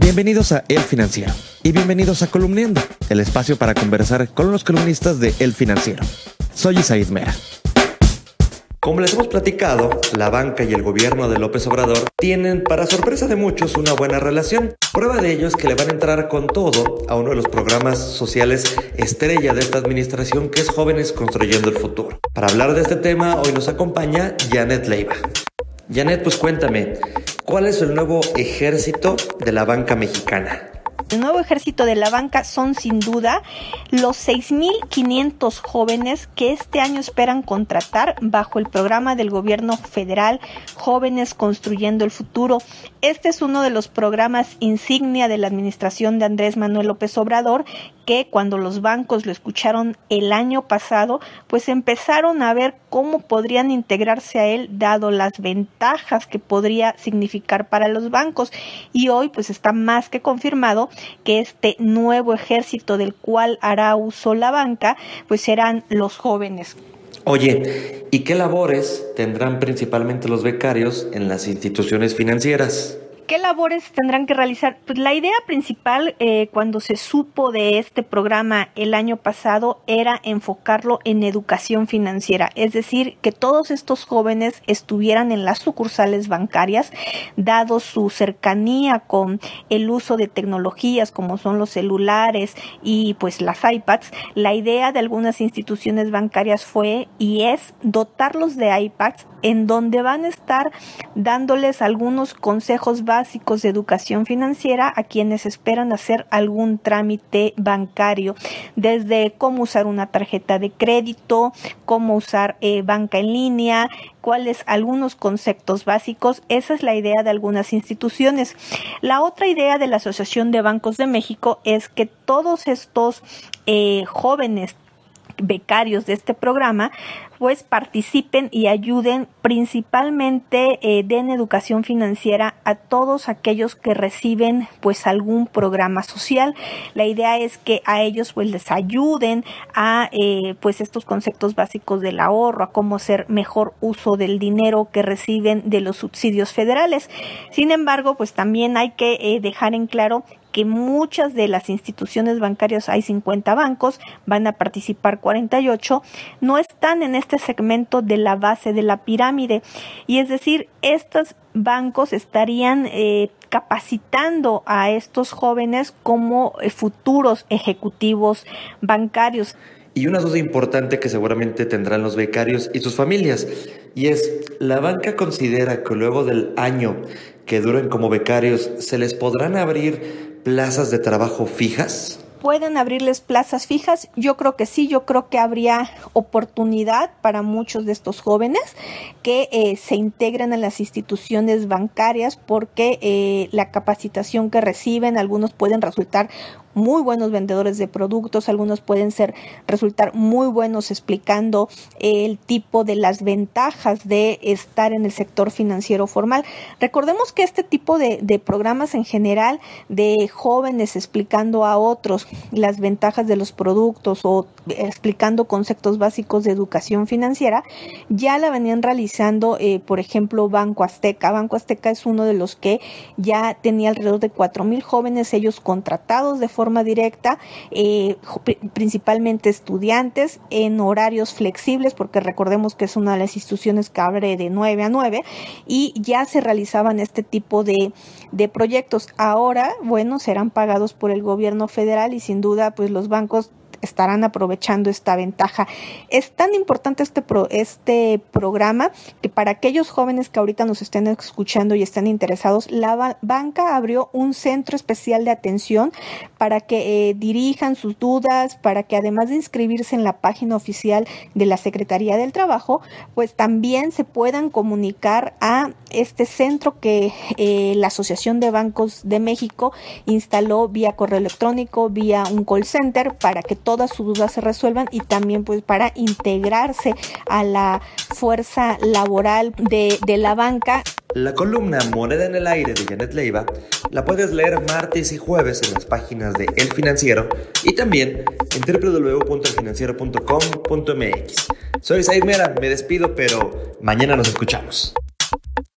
Bienvenidos a El Financiero y bienvenidos a Columniendo, el espacio para conversar con los columnistas de El Financiero. Soy Isaid Mera. Como les hemos platicado, la banca y el gobierno de López Obrador tienen, para sorpresa de muchos, una buena relación. Prueba de ello es que le van a entrar con todo a uno de los programas sociales estrella de esta administración, que es Jóvenes Construyendo el Futuro. Para hablar de este tema, hoy nos acompaña Janet Leiva. Janet, pues cuéntame, ¿cuál es el nuevo ejército de la banca mexicana? El nuevo ejército de la banca son sin duda los 6.500 jóvenes que este año esperan contratar bajo el programa del gobierno federal Jóvenes Construyendo el Futuro. Este es uno de los programas insignia de la administración de Andrés Manuel López Obrador que cuando los bancos lo escucharon el año pasado, pues empezaron a ver cómo podrían integrarse a él dado las ventajas que podría significar para los bancos. Y hoy pues está más que confirmado que este nuevo ejército del cual hará uso la banca, pues serán los jóvenes. Oye, ¿y qué labores tendrán principalmente los becarios en las instituciones financieras? ¿Qué labores tendrán que realizar? Pues la idea principal eh, cuando se supo de este programa el año pasado era enfocarlo en educación financiera, es decir, que todos estos jóvenes estuvieran en las sucursales bancarias, dado su cercanía con el uso de tecnologías como son los celulares y pues las iPads. La idea de algunas instituciones bancarias fue y es dotarlos de iPads en donde van a estar dándoles algunos consejos básicos de educación financiera a quienes esperan hacer algún trámite bancario, desde cómo usar una tarjeta de crédito, cómo usar eh, banca en línea, cuáles algunos conceptos básicos. Esa es la idea de algunas instituciones. La otra idea de la Asociación de Bancos de México es que todos estos eh, jóvenes becarios de este programa pues participen y ayuden principalmente eh, den educación financiera a todos aquellos que reciben pues algún programa social. La idea es que a ellos pues les ayuden a eh, pues estos conceptos básicos del ahorro, a cómo hacer mejor uso del dinero que reciben de los subsidios federales. Sin embargo, pues también hay que eh, dejar en claro que muchas de las instituciones bancarias, hay 50 bancos, van a participar 48, no están en este segmento de la base de la pirámide. Y es decir, estos bancos estarían eh, capacitando a estos jóvenes como eh, futuros ejecutivos bancarios. Y una duda importante que seguramente tendrán los becarios y sus familias, y es, ¿la banca considera que luego del año que duren como becarios se les podrán abrir plazas de trabajo fijas? ¿Pueden abrirles plazas fijas? Yo creo que sí, yo creo que habría oportunidad para muchos de estos jóvenes que eh, se integren en las instituciones bancarias porque eh, la capacitación que reciben, algunos pueden resultar muy buenos vendedores de productos, algunos pueden ser resultar muy buenos explicando el tipo de las ventajas de estar en el sector financiero formal. Recordemos que este tipo de, de programas en general de jóvenes explicando a otros las ventajas de los productos o explicando conceptos básicos de educación financiera, ya la venían realizando, eh, por ejemplo, Banco Azteca. Banco Azteca es uno de los que ya tenía alrededor de cuatro mil jóvenes, ellos contratados de forma directa, eh, principalmente estudiantes en horarios flexibles, porque recordemos que es una de las instituciones que abre de 9 a 9 y ya se realizaban este tipo de, de proyectos. Ahora, bueno, serán pagados por el gobierno federal y sin duda, pues los bancos estarán aprovechando esta ventaja. Es tan importante este, este programa que para aquellos jóvenes que ahorita nos estén escuchando y estén interesados, la banca abrió un centro especial de atención para que eh, dirijan sus dudas, para que además de inscribirse en la página oficial de la Secretaría del Trabajo, pues también se puedan comunicar a este centro que eh, la Asociación de Bancos de México instaló vía correo electrónico, vía un call center para que todas sus dudas se resuelvan y también pues para integrarse a la fuerza laboral de, de la banca. La columna Moneda en el Aire de Janet Leiva la puedes leer martes y jueves en las páginas de El Financiero y también en www.elfinanciero.com.mx. Soy Said Mera, me despido, pero mañana nos escuchamos.